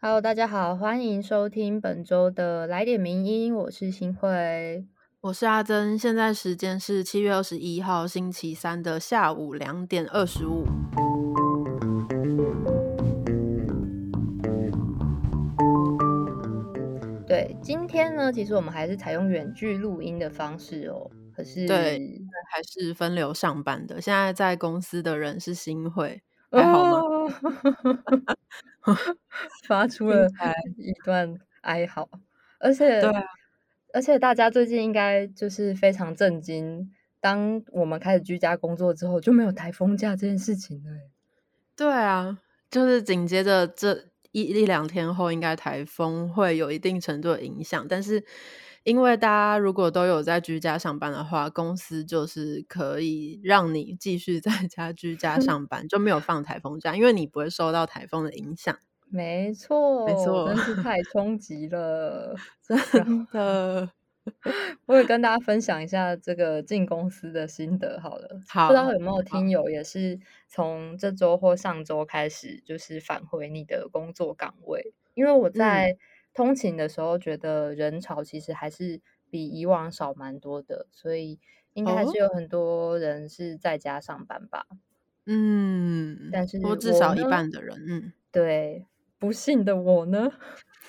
Hello，大家好，欢迎收听本周的来点名音，我是新慧，我是阿珍，现在时间是七月二十一号星期三的下午两点二十五。对，今天呢，其实我们还是采用远距录音的方式哦，可是对，还是分流上班的。现在在公司的人是新会，还好吗？发出了一段哀嚎，而且，而且大家最近应该就是非常震惊，当我们开始居家工作之后，就没有台风假这件事情了。对啊，就是紧接着这一一两天后，应该台风会有一定程度的影响，但是。因为大家如果都有在居家上班的话，公司就是可以让你继续 在家居家 上班，就没有放台风假，因为你不会受到台风的影响。没错，没错，真是太冲击了，真的。我也跟大家分享一下这个进公司的心得好了。好，不知道有没有听友也是从这周或上周开始，就是返回你的工作岗位，因为我在。通勤的时候，觉得人潮其实还是比以往少蛮多的，所以应该还是有很多人是在家上班吧。嗯，但是我至少一半的人，嗯，对，不幸的我呢，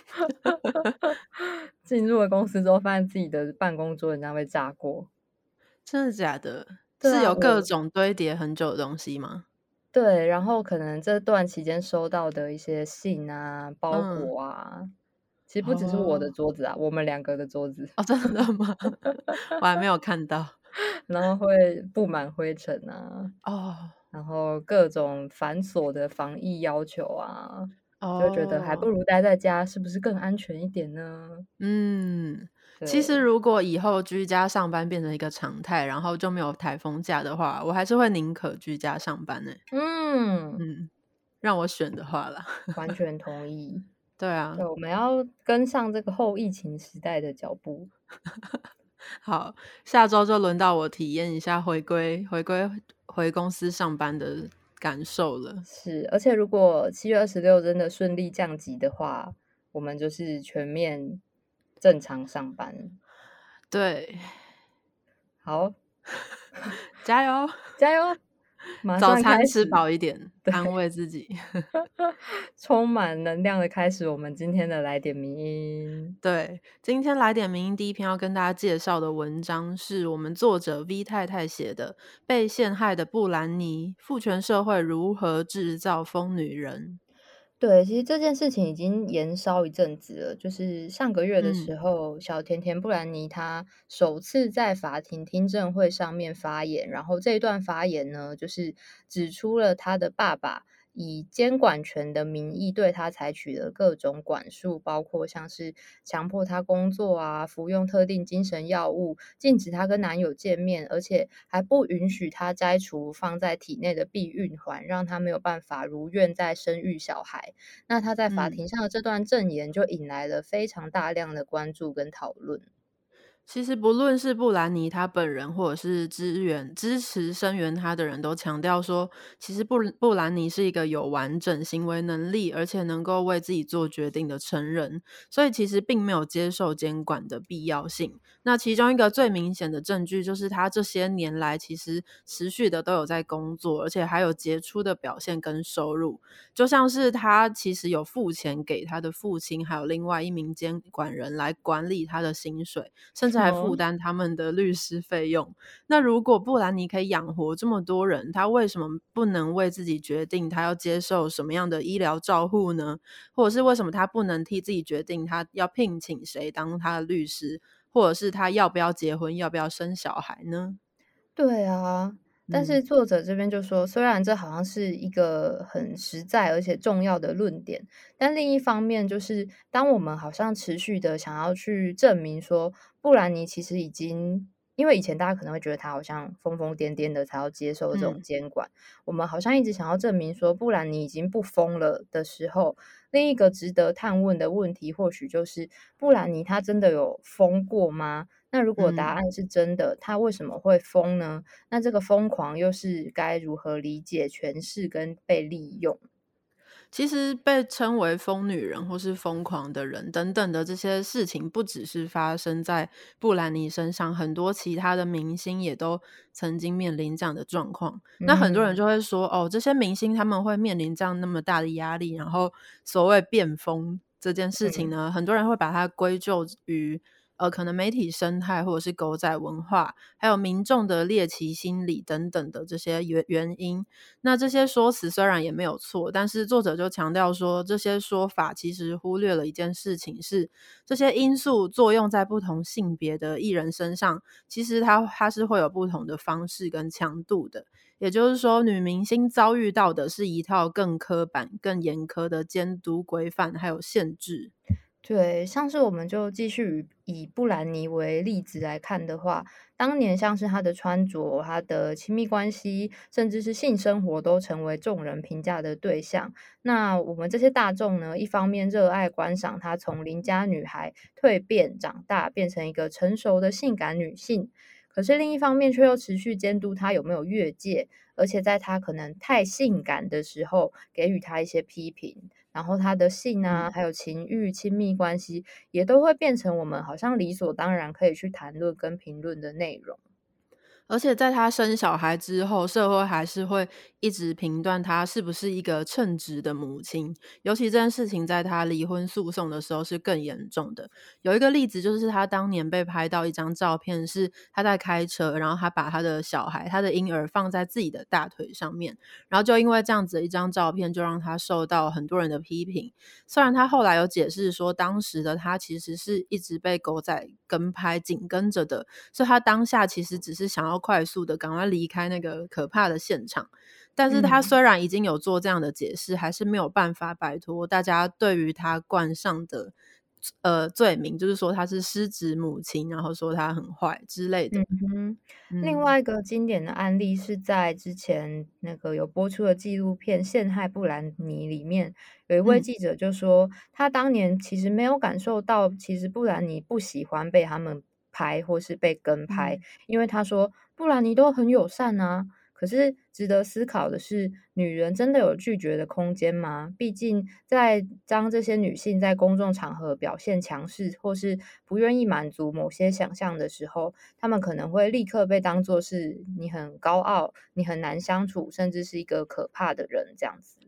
进入了公司之后，发现自己的办公桌人家被炸过，真的假的？是有各种堆叠很久的东西吗？对，然后可能这段期间收到的一些信啊、包裹啊。其实不只是我的桌子啊，我们两个的桌子哦，真的吗？我还没有看到。然后会布满灰尘啊，哦，然后各种繁琐的防疫要求啊，就觉得还不如待在家，是不是更安全一点呢？嗯，其实如果以后居家上班变成一个常态，然后就没有台风假的话，我还是会宁可居家上班呢。嗯嗯，让我选的话啦，完全同意。对啊，对，我们要跟上这个后疫情时代的脚步。好，下周就轮到我体验一下回归、回归、回公司上班的感受了。是，而且如果七月二十六真的顺利降级的话，我们就是全面正常上班。对，好，加油，加油！早餐吃饱一点，安慰自己，充满能量的开始。我们今天的来点名音，对，今天来点名音第一篇要跟大家介绍的文章，是我们作者 V 太太写的《被陷害的布兰妮：父权社会如何制造疯女人》。对，其实这件事情已经延烧一阵子了。就是上个月的时候，小甜甜布兰妮她首次在法庭听证会上面发言，然后这一段发言呢，就是指出了她的爸爸。以监管权的名义对他采取了各种管束，包括像是强迫他工作啊，服用特定精神药物，禁止他跟男友见面，而且还不允许他摘除放在体内的避孕环，让他没有办法如愿再生育小孩。那他在法庭上的这段证言就引来了非常大量的关注跟讨论。其实不论是布兰妮她本人，或者是支援、支持、声援她的人都强调说，其实布布兰妮是一个有完整行为能力，而且能够为自己做决定的成人，所以其实并没有接受监管的必要性。那其中一个最明显的证据，就是他这些年来其实持续的都有在工作，而且还有杰出的表现跟收入，就像是他其实有付钱给他的父亲，还有另外一名监管人来管理他的薪水，甚至。来负担他们的律师费用。那如果布兰妮可以养活这么多人，他为什么不能为自己决定他要接受什么样的医疗照护呢？或者是为什么他不能替自己决定他要聘请谁当他的律师，或者是他要不要结婚、要不要生小孩呢？对啊。但是作者这边就说，虽然这好像是一个很实在而且重要的论点，但另一方面就是，当我们好像持续的想要去证明说，布兰妮其实已经，因为以前大家可能会觉得他好像疯疯癫癫的才要接受这种监管，我们好像一直想要证明说，布兰妮已经不疯了的时候，另一个值得探问的问题，或许就是布兰妮她真的有疯过吗？那如果答案是真的，他为什么会疯呢？那这个疯狂又是该如何理解、诠释跟被利用？其实被称为疯女人或是疯狂的人等等的这些事情，不只是发生在布兰妮身上，很多其他的明星也都曾经面临这样的状况。那很多人就会说，哦，这些明星他们会面临这样那么大的压力，然后所谓变疯这件事情呢，很多人会把它归咎于。呃，可能媒体生态，或者是狗仔文化，还有民众的猎奇心理等等的这些原原因，那这些说辞虽然也没有错，但是作者就强调说，这些说法其实忽略了一件事情，是这些因素作用在不同性别的艺人身上，其实它它是会有不同的方式跟强度的。也就是说，女明星遭遇到的是一套更刻板、更严苛的监督规范，还有限制。对，像是我们就继续以布兰妮为例子来看的话，当年像是她的穿着、她的亲密关系，甚至是性生活，都成为众人评价的对象。那我们这些大众呢，一方面热爱观赏她从邻家女孩蜕变长大，变成一个成熟的性感女性，可是另一方面却又持续监督她有没有越界，而且在她可能太性感的时候，给予她一些批评。然后他的性啊，还有情欲、亲密关系，也都会变成我们好像理所当然可以去谈论跟评论的内容。而且在他生小孩之后，社会还是会一直评断他是不是一个称职的母亲。尤其这件事情在他离婚诉讼的时候是更严重的。有一个例子就是他当年被拍到一张照片，是他在开车，然后他把他的小孩、他的婴儿放在自己的大腿上面，然后就因为这样子的一张照片，就让他受到很多人的批评。虽然他后来有解释说，当时的他其实是一直被狗仔跟拍、紧跟着的，所以他当下其实只是想要。快速的赶快离开那个可怕的现场，但是他虽然已经有做这样的解释，还是没有办法摆脱大家对于他冠上的呃罪名，就是说他是失职母亲，然后说他很坏之类的。另外一个经典的案例是在之前那个有播出的纪录片《陷害布兰妮》里面，有一位记者就说，他当年其实没有感受到，其实布兰妮不喜欢被他们拍或是被跟拍，因为他说。布兰妮都很友善啊，可是值得思考的是，女人真的有拒绝的空间吗？毕竟，在当这些女性在公众场合表现强势，或是不愿意满足某些想象的时候，她们可能会立刻被当作是你很高傲、你很难相处，甚至是一个可怕的人这样子。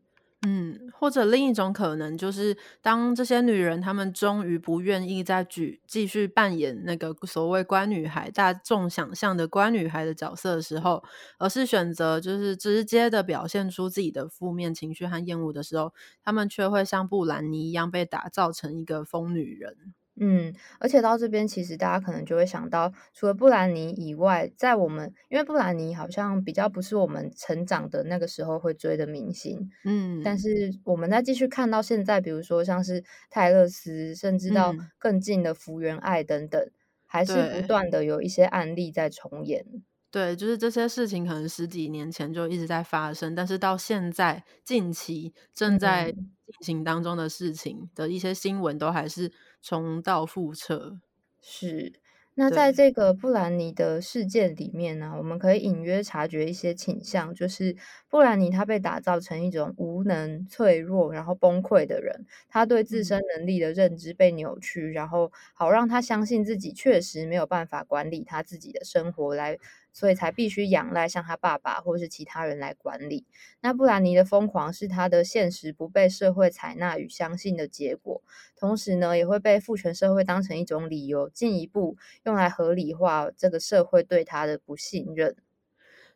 嗯，或者另一种可能就是，当这些女人她们终于不愿意再举继续扮演那个所谓乖女孩、大众想象的乖女孩的角色的时候，而是选择就是直接的表现出自己的负面情绪和厌恶的时候，她们却会像布兰妮一样被打造成一个疯女人。嗯，而且到这边，其实大家可能就会想到，除了布兰妮以外，在我们因为布兰妮好像比较不是我们成长的那个时候会追的明星，嗯，但。是我们再继续看到现在，比如说像是泰勒斯，甚至到更近的福原爱等等，还是不断的有一些案例在重演。对，就是这些事情可能十几年前就一直在发生，但是到现在近期正在进行当中的事情的一些新闻，都还是重蹈覆辙。是。那在这个布兰妮的事件里面呢，我们可以隐约察觉一些倾向，就是布兰妮她被打造成一种无能、脆弱，然后崩溃的人。她对自身能力的认知被扭曲，然后好让她相信自己确实没有办法管理她自己的生活来。所以才必须仰赖像他爸爸或是其他人来管理。那布兰妮的疯狂是他的现实不被社会采纳与相信的结果，同时呢，也会被父权社会当成一种理由，进一步用来合理化这个社会对他的不信任。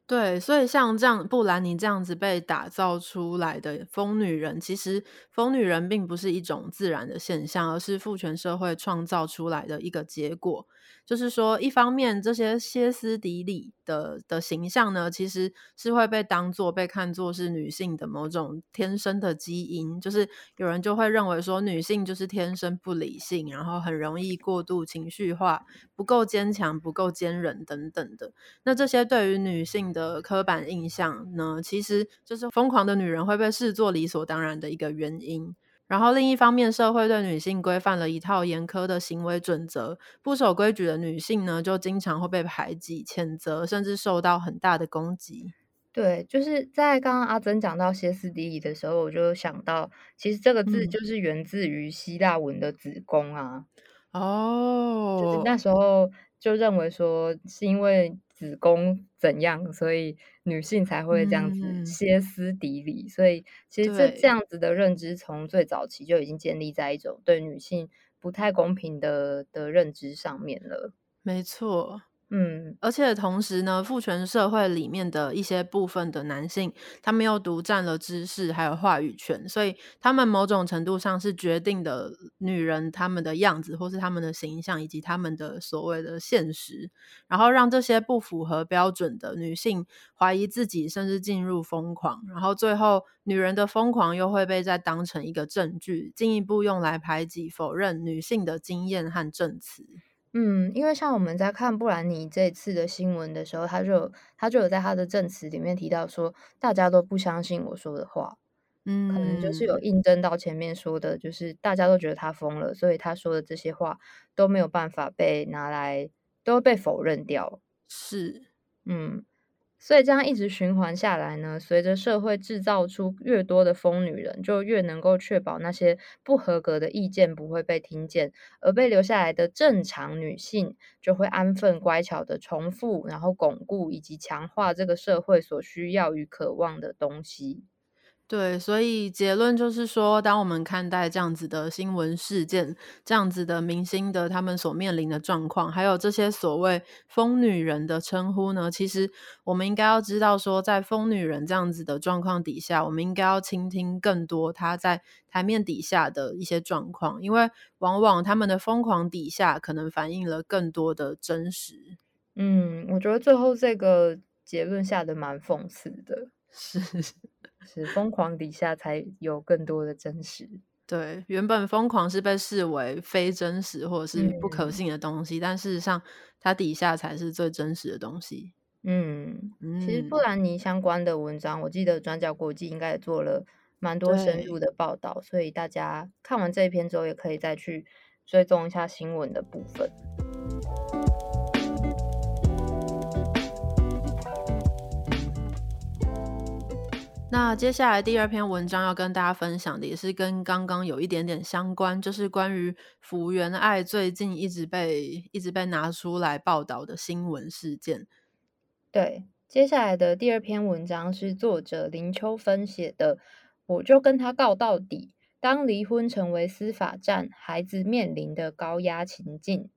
对，所以像这样布兰妮这样子被打造出来的疯女人，其实疯女人并不是一种自然的现象，而是父权社会创造出来的一个结果。就是说，一方面这些歇斯底里的的形象呢，其实是会被当做被看作是女性的某种天生的基因。就是有人就会认为说，女性就是天生不理性，然后很容易过度情绪化，不够坚强，不够坚韧等等的。那这些对于女性的刻板印象呢，其实就是疯狂的女人会被视作理所当然的一个原因。然后另一方面，社会对女性规范了一套严苛的行为准则，不守规矩的女性呢，就经常会被排挤、谴责，甚至受到很大的攻击。对，就是在刚刚阿珍讲到歇斯底里的时候，我就想到，其实这个字嗯。就是源自于希腊文的子宫啊。就是哦。那时候就认为说，是因为子宫怎样，所以女性才会这样子嗯。歇斯底里。所以其实这这。样子的认知，从最早期就已经建立在一种对女性不太公平的的认知上面了。没错。嗯。而且同时呢，父权社会里面的一些部分的男性，他们又独占了知识还有话语权，所以他们某种程度上是决定的女人他们的样子，或是他们的形象，以及他们的所谓的现实。然后让这些不符合标准的女性怀疑自己，甚至进入疯狂。然后最后女人的疯狂又会被再当成一个证据，进一步用来排挤否认女性的经验和证词。嗯，因为像我们在看布兰妮这次的新闻的时候，他就有她就有在他的证词里面提到说，大家都不相信我说的话。嗯可能就是有嗯。印证到前面说的，就是大家都觉得他疯了，所以他说的这些话都没有办法被拿来都被否认掉。是。嗯。所以这样一直循环下来呢，随着社会制造出越多的疯女人，就越能够确保那些不合格的意见不会被听见，而被留下来的正常女性，就会安分乖巧地重复，然后巩固以及强化这个社会所需要与渴望的东西。对，所以结论就是说，当我们看待这样子的新闻事件，这样子的明星的他们所面临的状况，还有这些所谓疯女人的称呼呢，其实我们应该要知道说，在疯女人这样子的状况底下，我们应该要倾听更多她在台面底下的一些状况，因为往往他们的疯狂底下，可能反映了更多的真实。嗯，我觉得最后这个结论下的蛮讽刺的。是。是疯狂底下才有更多的真实。对，原本疯狂是被视为非真实或者是不可嗯。信的东西，但事实上它底下才是最真实的东西。嗯，其实布嗯。兰妮相关的文章，我记得转角国际应该也做了蛮多深入。的报道，所以大家看完这一篇之后，也可以再去追踪一下新闻的部分。那接下来第二篇文章要跟大家分享的，也是跟刚刚有一点点相关，就是关于福原爱最近一直被一直被拿出来报道的新闻事件。对，接下来的第二篇文章是作者林秋芬写的，我就跟他告到底，当离婚成为司法战，孩子面临的高压情境。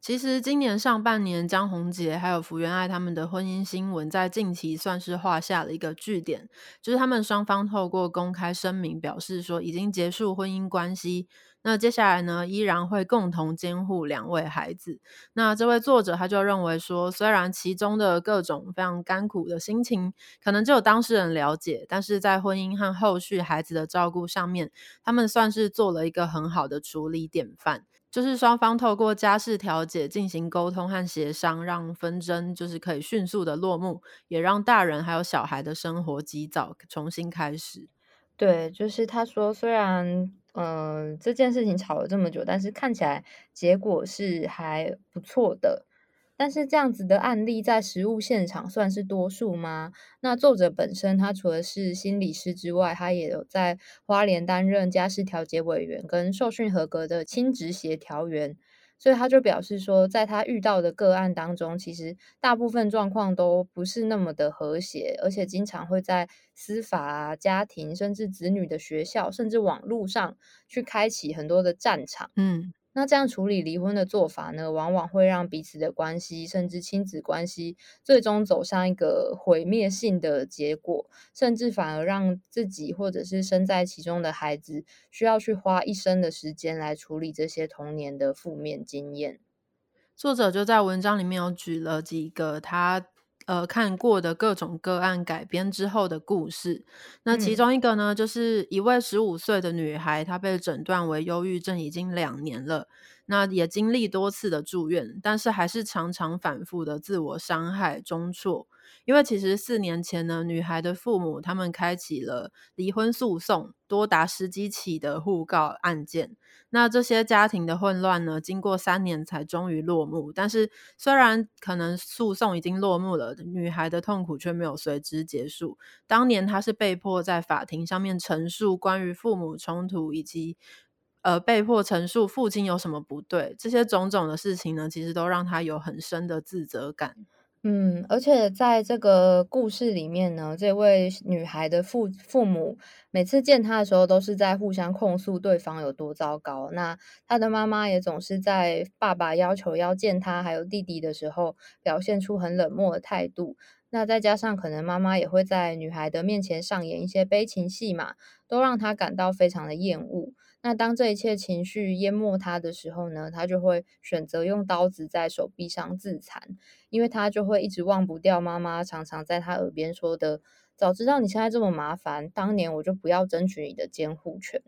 其实今年上半年，江宏杰还有福原爱他们的婚姻新闻，在近期算是画下了一个句点。就是他们双方透过公开声明，表示说已经结束婚姻关系。那接下来呢，依然会共同监护两位孩子。那这位作者他就认为说，虽然其中的各种非常甘苦的心情，可能只有当事人了解，但是在婚姻和后续孩子的照顾上面，他们算是做了一个很好的处理典范。就是双方透过家事调解进行沟通和协商，让纷争就是可以迅速的落幕，也让大人还有小孩的生活及早重新开始。对，就是他说，虽然，嗯，这件事情吵了这么久，但是看起来结果是还不错的。但是这样子的案例在实务现场算是多数吗？那作者本身他除了是心理师之外，他也有在花莲担任家事调解委员跟受训合格的亲职协调员。所以他就表示说，在他遇到的个案当中，其实大部分状况都不是那么的和谐，而且经常会在司法、家庭，甚至子女的学校，甚至网络上去开启很多的战场。嗯。那这样处理离婚的做法呢，往往会让彼此的关系，甚至亲子关系，最终走向一个毁灭性的结果，甚至反而让自己或者是身在其中的孩子，需要去花一生的时间来处理这些童年的负面经验。作者就在文章里面有举了几个他，呃，看过的各种个案改编之后的故事。那其嗯。中一个呢，就是一位十五岁的女孩，她被诊断为忧郁症已经两年了。那也经历多次的住院，但是还是常常反复的自我伤害、中辍。因为其实四年前呢，女孩的父母他们开启了离婚诉讼，多达十几起的互告案件。那这些家庭的混乱呢，经过三年才终于落幕。但是虽然可能诉讼已经落幕了，女孩的痛苦却没有随之结束。当年她是被迫在法庭上面陈述关于父母冲突，以及呃被迫陈述父亲有什么不对，这些种种的事情呢，其实都让她有很深的自责感。嗯，而且在这个故事里面呢，这位女孩的父父母每次见她的时候，都是在互相控诉对方有多糟糕。那她的妈妈也总是在爸爸要求要见她还有弟弟的时候，表现出很冷漠的态度。那再加上可能妈妈也会在女孩的面前上演一些悲情戏码，都让她感到非常的厌恶。那当这一切情绪淹没他的时候呢，他就会选择用刀子在手臂上自残，因为他就会一直忘不掉妈妈常常在他耳边说的：“早知道你现在这么麻烦，当年我就不要争取你的监护权。”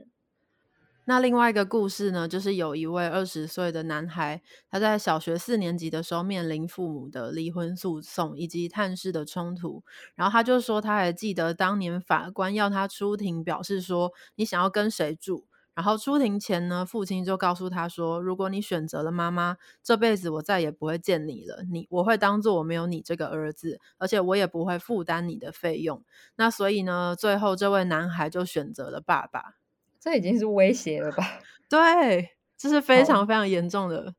那另外一个故事呢，就是有一位二十岁的男孩，他在小学四年级的时候面临父母的离婚诉讼以及探视的冲突，然后他就说他还记得当年法官要他出庭表示说：“你想要跟谁住？”然后出庭前呢，父亲就告诉他说：“如果你选择了妈妈，这辈子我再也不会见你了。你我会当做我没有你这个儿子，而且我也不会负担你的费用。那所以呢，最后这位男孩就选择了爸爸。这已经是威胁了吧？对，这是非常非常严重的，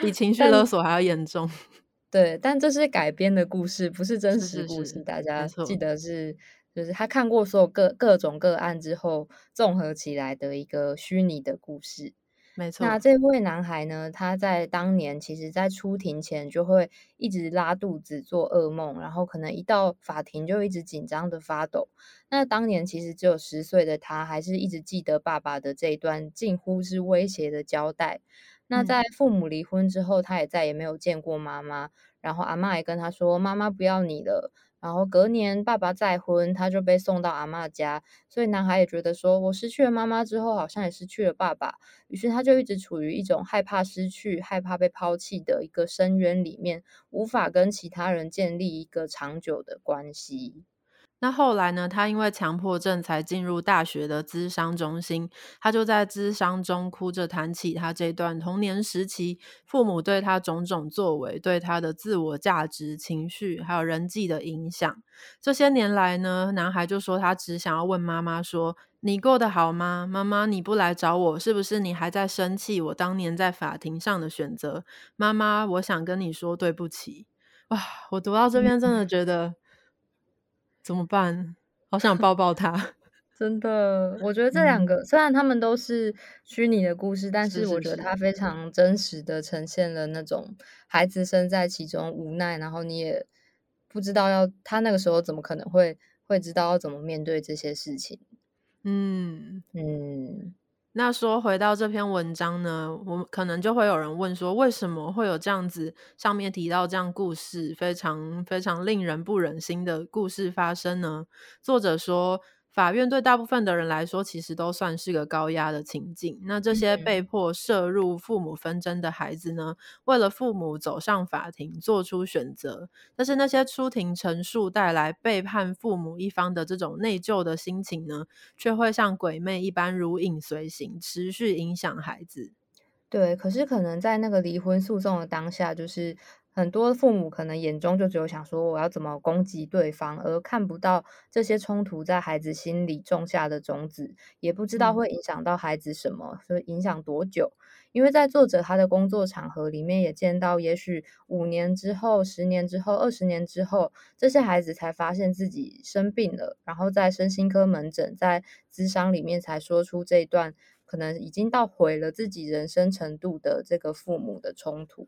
比情绪勒索还要严重。对，但这是改编的故事，不是真实故事。大家记得是。就是他看过所有各各种个案之后，综合起来的一个虚拟的故事。没错。那这位男孩呢？他在当年其实，在出庭前就会一直拉肚子、做噩梦，然后可能一到法庭就一直紧张的发抖。那当年其实只有十岁的他，还是一直记得爸爸的这一段近乎是威胁的交代。那在父母离婚之后，他也再也没有见过妈妈。然后阿妈也跟他说：“妈妈不要你了。”然后隔年，爸爸再婚，他就被送到阿妈家，所以男孩也觉得说，我失去了妈妈之后，好像也失去了爸爸，于是他就一直处于一种害怕失去、害怕被抛弃的一个深渊里面，无法跟其他人建立一个长久的关系。那后来呢？他因为强迫症才进入大学的咨商中心。他就在咨商中哭着谈起他这段童年时期父母对他种种作为、对他的自我价值、情绪还有人际的影响。这些年来呢，男孩就说他只想要问妈妈说：“你过得好吗？妈妈，你不来找我，是不是你还在生气我当年在法庭上的选择？妈妈，我想跟你说对不起。”哇，我读到这边真的觉得。怎么办？好想抱抱他！真的，我觉得这两个虽然他们都是虚拟的故事，但是我觉得他非常真实的呈现了那种孩子身在其中无奈，然后你也不知道要他那个时候怎么可能会会知道要怎么面对这些事情。嗯嗯。那说回到这篇文章呢，我们可能就会有人问说，为什么会有这样子上面提到这样故事非常非常令人不忍心的故事发生呢？作者说。法院对大部分的人来说，其实都算是个高压的情境。那这些被迫涉入父母纷争的孩子呢，为了父母走上法庭，做出选择。但是那些出庭陈述带来背叛父母一方的这种内疚的心情呢，却会像鬼魅一般如影随形，持续影响孩子。对，可是可能在那个离婚诉讼的当下，就是。很多父母可能眼中就只有想说我要怎么攻击对方，而看不到这些冲突在孩子心里种下的种子，也不知道会影响到孩子什么，所以影响多久？因为在作者他的工作场合里面也见到，也许五年之后、十年之后、二十年之后，这些孩子才发现自己生病了，然后在身心科门诊、在咨商里面才说出这一段可能已经到毁了自己人生程度的这个父母的冲突。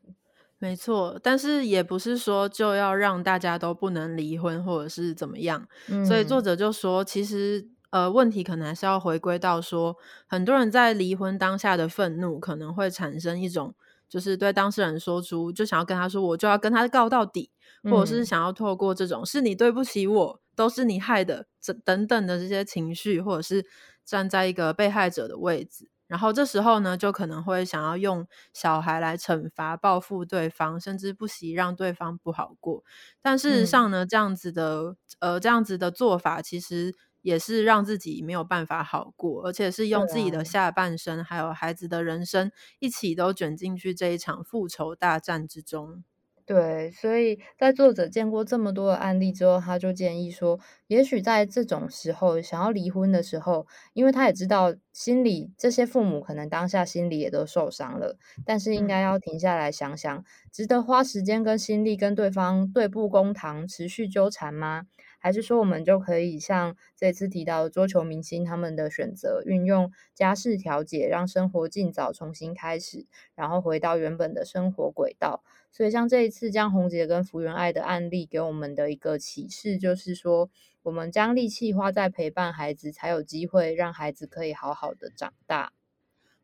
没错，但是也不是说就要让大家都不能离婚或者是怎么样，所以作者就说，其实呃问题可能还是要回归到说，很多人在离婚当下的愤怒可能会产生一种，就是对当事人说出，就想要跟他说，我就要跟他告到底，或者是想要透过这种是你对不起我，都是你害的，这等等的这些情绪，或者是站在一个被害者的位置。然后这时候呢，就可能会想要用小孩来惩罚、报复对方，甚至不惜让对方不好过。但事实上呢，这样子的呃，这样子的做法，其实也是让自己没有办法好过，而且是用自己的下半生，还有孩子的人生，一起都卷进去这一场复仇大战之中。对，所以在作者见过这么多的案例之后，他就建议说，也许在这种时候想要离婚的时候，因为他也知道心里这些父母可能当下心里也都受伤了，但是应该要停下来想想，值得花时间跟心力跟对方对簿公堂，持续纠缠吗？还是说，我们就可以像这次提到桌球明星他们的选择，运用家事调解，让生活尽早重新开始，然后回到原本的生活轨道。所以，像这一次江宏杰跟福原爱的案例，给我们的一个启示，就是说，我们将力气花在陪伴孩子，才有机会让孩子可以好好的长大。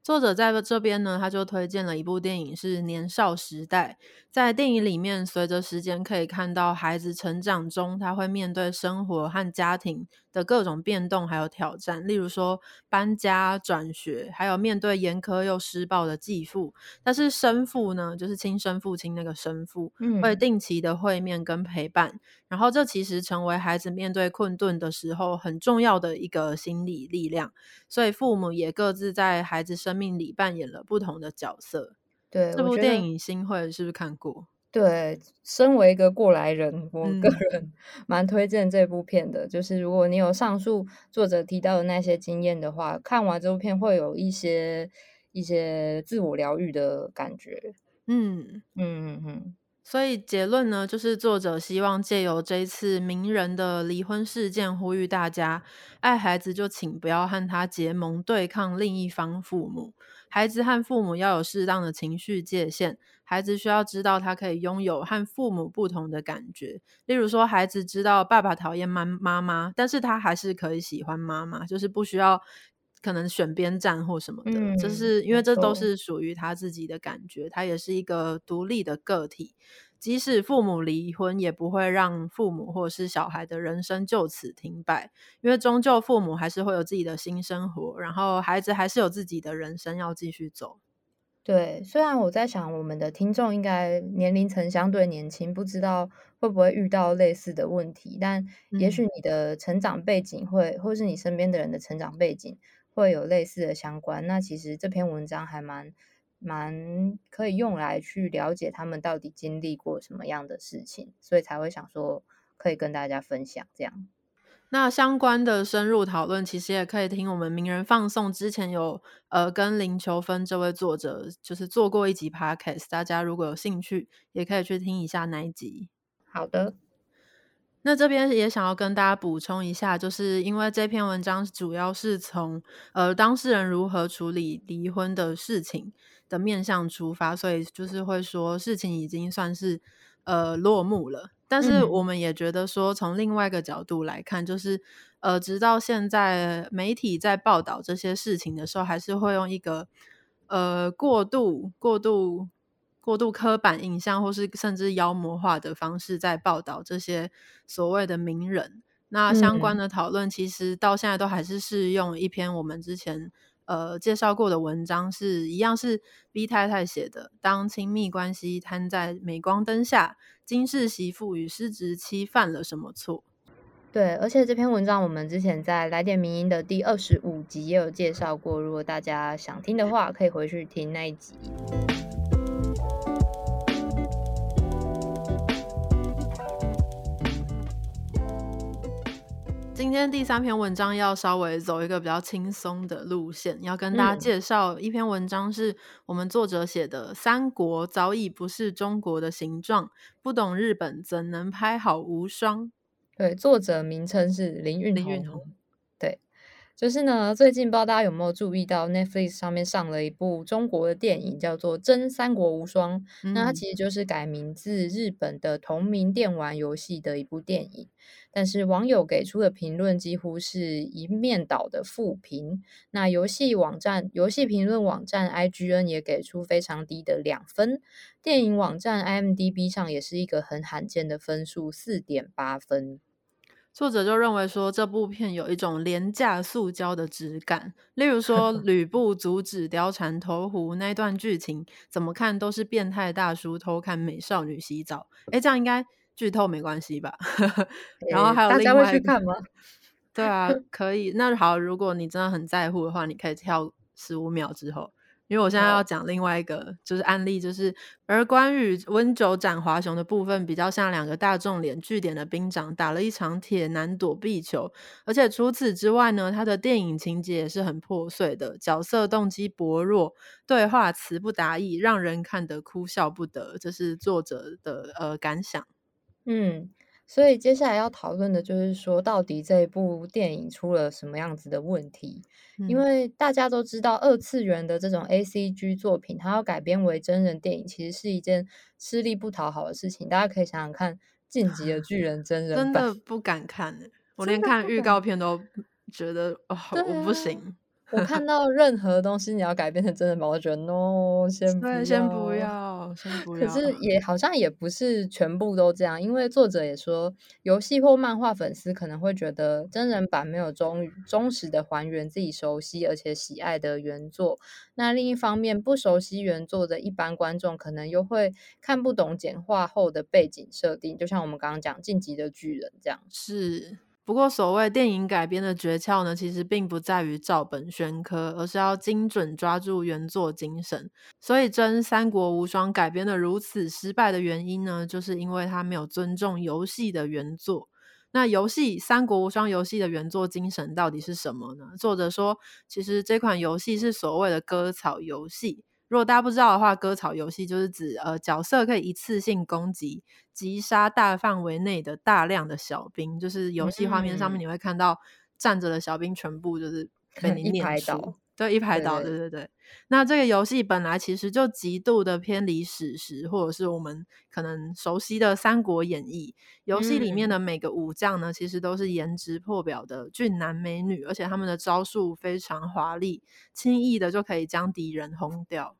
作者在这边呢，他就推荐了一部电影，是《年少时代》。在电影里面，随着时间可以看到孩子成长中，他会面对生活和家庭的各种变动还有挑战，例如说搬家、转学，还有面对严苛又施暴的继父。但是生父呢，就是亲生父亲那个生父，会定期的会面跟陪伴。然后这其实成为孩子面对困顿的时候很重要的一个心理力量。所以父母也各自在孩子生命里扮演了不同的角色。对，这部电影《新会》是不是看过？对，身为一个过来人，我个人 蛮推荐这部片的。就是如果你有上述作者提到的那些经验的话，看完这部片会有一些一些自我疗愈的感觉。嗯嗯嗯嗯。所以结论呢，就是作者希望借由这一次名人的离婚事件，呼吁大家爱孩子就请不要和他结盟，对抗另一方父母。孩子和父母要有适当的情绪界限，孩子需要知道他可以拥有和父母不同的感觉。例如说，孩子知道爸爸讨厌妈妈妈，但是他还是可以喜欢妈妈，就是不需要。可能选边站或什么的，就是因为这都是属于他自己的感觉，他也是一个独立的个体。即使父母离婚，也不会让父母或者是小孩的人生就此停摆，因为终究父母还是会有自己的新生活，然后孩子还是有自己的人生要继续走。对，虽然我在想，我们的听众应该年龄层相对年轻，不知道会不会遇到类似的问题，但也许你的成长背景会，或是你身边的人的成长背景。会有类似的相关，那其实这篇文章还蛮蛮可以用来去了解他们到底经历过什么样的事情，所以才会想说可以跟大家分享这样。那相关的深入讨论，其实也可以听我们名人放送之前有呃跟林秋芬这位作者就是做过一集 podcast，大家如果有兴趣，也可以去听一下那一集。好的。那这边也想要跟大家补充一下，就是因为这篇文章主要是从呃当事人如何处理离婚的事情的面向出发，所以就是会说事情已经算是呃落幕了。但是我们也觉得说，从另外一个角度来看，就是呃直到现在媒体在报道这些事情的时候，还是会用一个呃过度过度。过度刻板印象，或是甚至妖魔化的方式，在报道这些所谓的名人。那相关的讨论，其实到现在都还是适用一篇我们之前呃介绍过的文章，是一样是 B 太太写的。当亲密关系摊在镁光灯下，金氏媳妇与失职妻犯了什么错？对，而且这篇文章我们之前在来点名音的第二十五集也有介绍过。如果大家想听的话，可以回去听那一集。今天第三篇文章要稍微走一个比较轻松的路线，要跟大家介绍一篇文章，是我们作者写的《三国早已不是中国的形状》，不懂日本怎能拍好无双？对，作者名称是林运宏。对。就是呢，最近不知道大家有没有注意到，Netflix 上面上了一部中国的电影，叫做《真三国无双》。那它其实就是改名自日本的同名电玩游戏的一部电影。但是网友给出的评论几乎是一面倒的负评。那游戏网站、游戏评论网站 IGN 也给出非常低的两分。电影网站 IMDB 上也是一个很罕见的分数，四点八分。作者就认为说，这部片有一种廉价塑胶的质感。例如说，吕布阻止貂蝉投湖那段剧情，怎么看都是变态大叔偷看美少女洗澡。哎，这样应该剧透没关系吧？然后还有另外去看吗？对啊，可以。那好，如果你真的很在乎的话，你可以跳十五秒之后。因为我现在要讲另外一个就是案例，就是而关于温酒斩华雄的部分，比较像两个大众脸据点的兵长打了一场铁男躲避球，而且除此之外呢，他的电影情节也是很破碎的，角色动机薄弱，对话词不达意，让人看得哭笑不得。这是作者的呃感想。嗯。所以接下来要讨论的就是说，到底这部电影出了什么样子的问题？因为大家都知道，二次元的这种 A C G 作品，它要改编为真人电影，其实是一件吃力不讨好的事情。大家可以想想看，《晋级的巨人》真人真的不敢看，我连看预告片都觉得哦，我不行。我看 到任何东西你要改编成真人版，我觉得 no，先不要，先不要，先不要。可是也好像也不是全部都这样，因为作者也说，游戏或漫画粉丝可能会觉得真人版没有忠忠实的还原自己熟悉而且喜爱的原作。那另一方面，不熟悉原作的一般观众可能又会看不懂简化后的背景设定，就像我们刚刚讲《晋级的巨人》这样。是。不过，所谓电影改编的诀窍呢，其实并不在于照本宣科，而是要精准抓住原作精神。所以，真《三国无双》改编的如此失败的原因呢，就是因为它没有尊重游戏的原作。那游戏《三国无双》游戏的原作精神到底是什么呢？作者说，其实这款游戏是所谓的割草游戏。如果大家不知道的话，割草游戏就是指呃角色可以一次性攻击、击杀大范围内的大量的小兵，就是游戏画面上面你会看到站着的小兵全部就是被你碾倒。对，一排倒，对对对。那这个游戏本来其实就极度的偏离史实，或者是我们可能熟悉的《三国演义》游戏里面的每个武将呢，其实都是颜值破表的俊男美女，而且他们的招数非常华丽，轻易的就可以将敌人轰掉。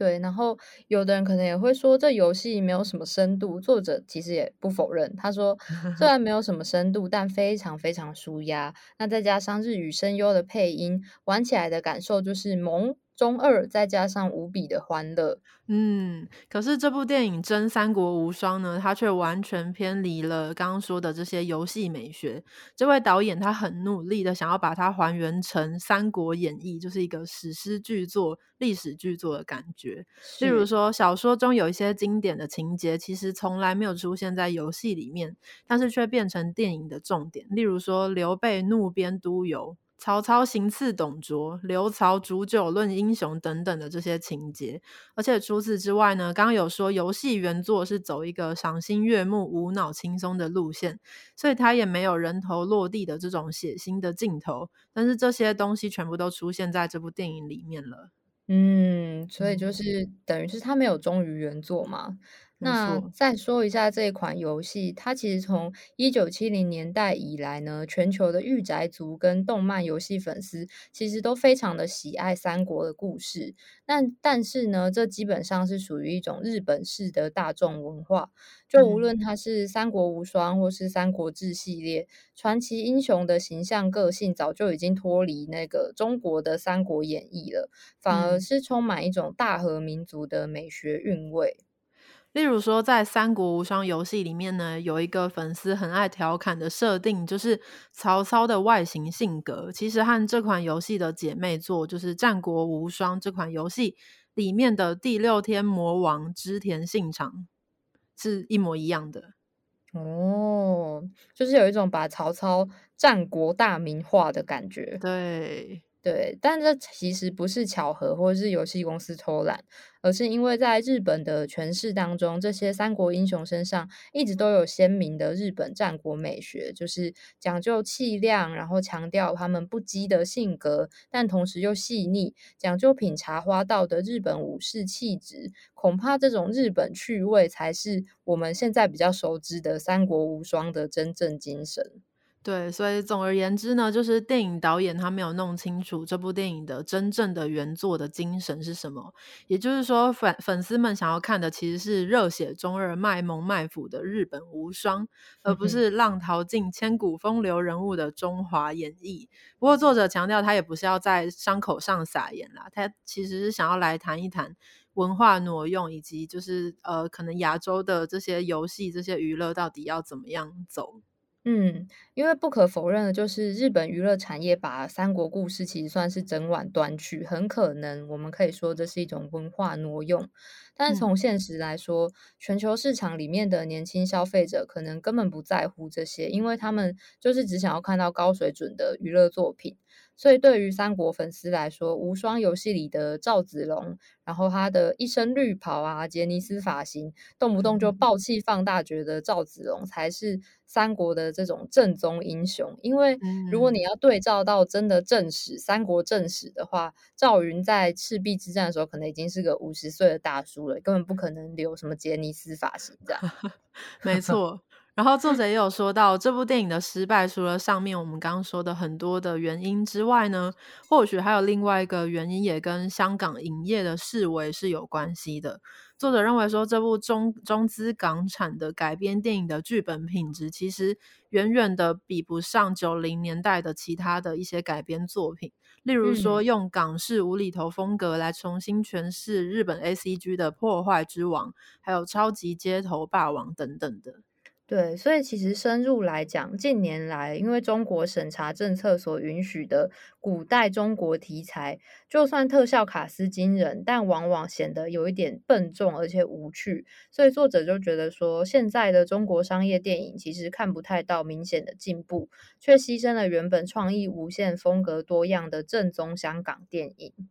对，然后有的人可能也会说，这游戏没有什么深度。作者其实也不否认，他说，虽然没有什么深度，但非常非常舒压。那再加上日语声优的配音，玩起来的感受就是萌。中二再加上无比的欢乐，嗯，可是这部电影《真三国无双》呢，它却完全偏离了刚刚说的这些游戏美学。这位导演他很努力的想要把它还原成《三国演义》，就是一个史诗巨作、历史巨作的感觉。例如说，小说中有一些经典的情节，其实从来没有出现在游戏里面，但是却变成电影的重点。例如说，刘备怒鞭督邮。曹操行刺董卓，刘曹煮酒论英雄等等的这些情节，而且除此之外呢，刚刚有说游戏原作是走一个赏心悦目、无脑轻松的路线，所以它也没有人头落地的这种血腥的镜头，但是这些东西全部都出现在这部电影里面了。嗯，所以就是等于是它没有忠于原作嘛。那再说一下这一款游戏，它其实从一九七零年代以来呢，全球的御宅族跟动漫游戏粉丝其实都非常的喜爱三国的故事。但但是呢，这基本上是属于一种日本式的大众文化。就无论它是三国无双或是三国志系列，传奇英雄的形象个性早就已经脱离那个中国的三国演义了，反而是充满一种大和民族的美学韵味。例如说，在《三国无双》游戏里面呢，有一个粉丝很爱调侃的设定，就是曹操的外形性格，其实和这款游戏的姐妹作，就是《战国无双》这款游戏里面的第六天魔王织田信长是一模一样的。哦，就是有一种把曹操战国大名化的感觉。对。对，但这其实不是巧合，或是游戏公司偷懒，而是因为在日本的诠释当中，这些三国英雄身上一直都有鲜明的日本战国美学，就是讲究气量，然后强调他们不羁的性格，但同时又细腻，讲究品茶花道的日本武士气质。恐怕这种日本趣味才是我们现在比较熟知的三国无双的真正精神。对，所以总而言之呢，就是电影导演他没有弄清楚这部电影的真正的原作的精神是什么。也就是说，粉粉丝们想要看的其实是热血中二、卖萌卖腐的日本无双，而不是浪淘尽、千古风流人物的中华演绎。不过，作者强调他也不是要在伤口上撒盐啦，他其实是想要来谈一谈文化挪用，以及就是呃，可能亚洲的这些游戏、这些娱乐到底要怎么样走。嗯，因为不可否认的就是，日本娱乐产业把三国故事其实算是整碗端去，很可能我们可以说这是一种文化挪用。但是从现实来说，全球市场里面的年轻消费者可能根本不在乎这些，因为他们就是只想要看到高水准的娱乐作品。所以，对于三国粉丝来说，无双游戏里的赵子龙，然后他的一身绿袍啊，杰尼斯发型，动不动就暴气放大，觉得赵子龙才是三国的这种正宗英雄。因为如果你要对照到真的正史《三国正史》的话，赵云在赤壁之战的时候，可能已经是个五十岁的大叔了，根本不可能留什么杰尼斯发型这样。没错。然后作者也有说到，这部电影的失败，除了上面我们刚刚说的很多的原因之外呢，或许还有另外一个原因，也跟香港影业的视为是有关系的。作者认为说，这部中中资港产的改编电影的剧本品质，其实远远的比不上九零年代的其他的一些改编作品，例如说用港式无厘头风格来重新诠释日本 A C G 的破坏之王，还有超级街头霸王等等的。对，所以其实深入来讲，近年来因为中国审查政策所允许的古代中国题材，就算特效卡斯惊人，但往往显得有一点笨重而且无趣。所以作者就觉得说，现在的中国商业电影其实看不太到明显的进步，却牺牲了原本创意无限、风格多样的正宗香港电影。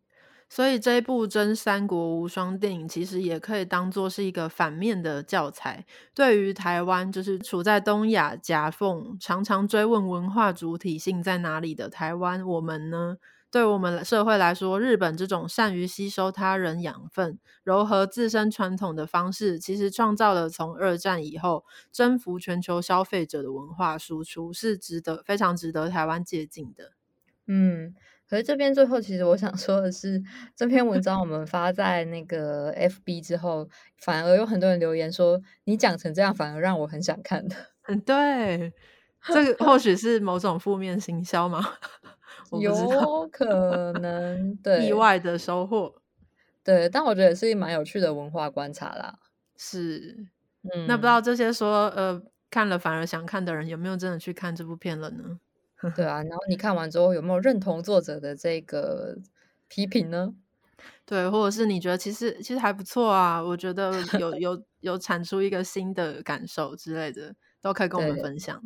所以这一部《真三国无双》电影，其实也可以当做是一个反面的教材。对于台湾，就是处在东亚夹缝，常常追问文化主体性在哪里的台湾，我们呢？对我们社会来说，日本这种善于吸收他人养分、柔和自身传统的方式，其实创造了从二战以后征服全球消费者的文化输出，是值得非常值得台湾借鉴的。嗯。可是这边最后，其实我想说的是，这篇文章我们发在那个 FB 之后，反而有很多人留言说，你讲成这样，反而让我很想看的。嗯，对，这个或许是某种负面行销吗？有可能，对，意外的收获。对，但我觉得也是蛮有趣的文化观察啦。是，嗯，那不知道这些说呃看了反而想看的人，有没有真的去看这部片了呢？对啊，然后你看完之后有没有认同作者的这个批评呢？对，或者是你觉得其实其实还不错啊？我觉得有有有产出一个新的感受之类的，都可以跟我们分享。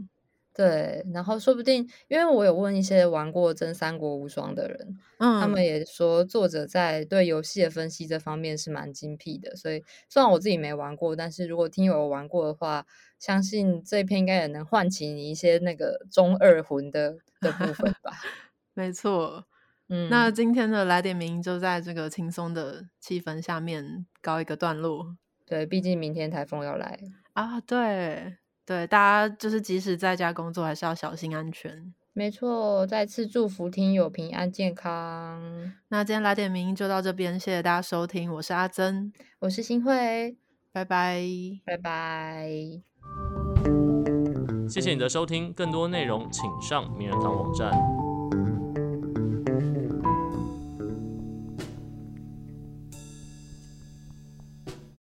对，然后说不定，因为我有问一些玩过《真三国无双》的人，嗯，他们也说作者在对游戏的分析这方面是蛮精辟的。所以虽然我自己没玩过，但是如果听友玩过的话，相信这篇应该也能唤起你一些那个中二魂的 的部分吧。没错，嗯，那今天的来点名就在这个轻松的气氛下面告一个段落。对，毕竟明天台风要来啊，对。对，大家就是即使在家工作，还是要小心安全。没错，再次祝福听友平安健康。那今天来点名就到这边，谢谢大家收听，我是阿珍，我是新慧，拜拜，拜拜。谢谢你的收听，更多内容请上名人堂网站。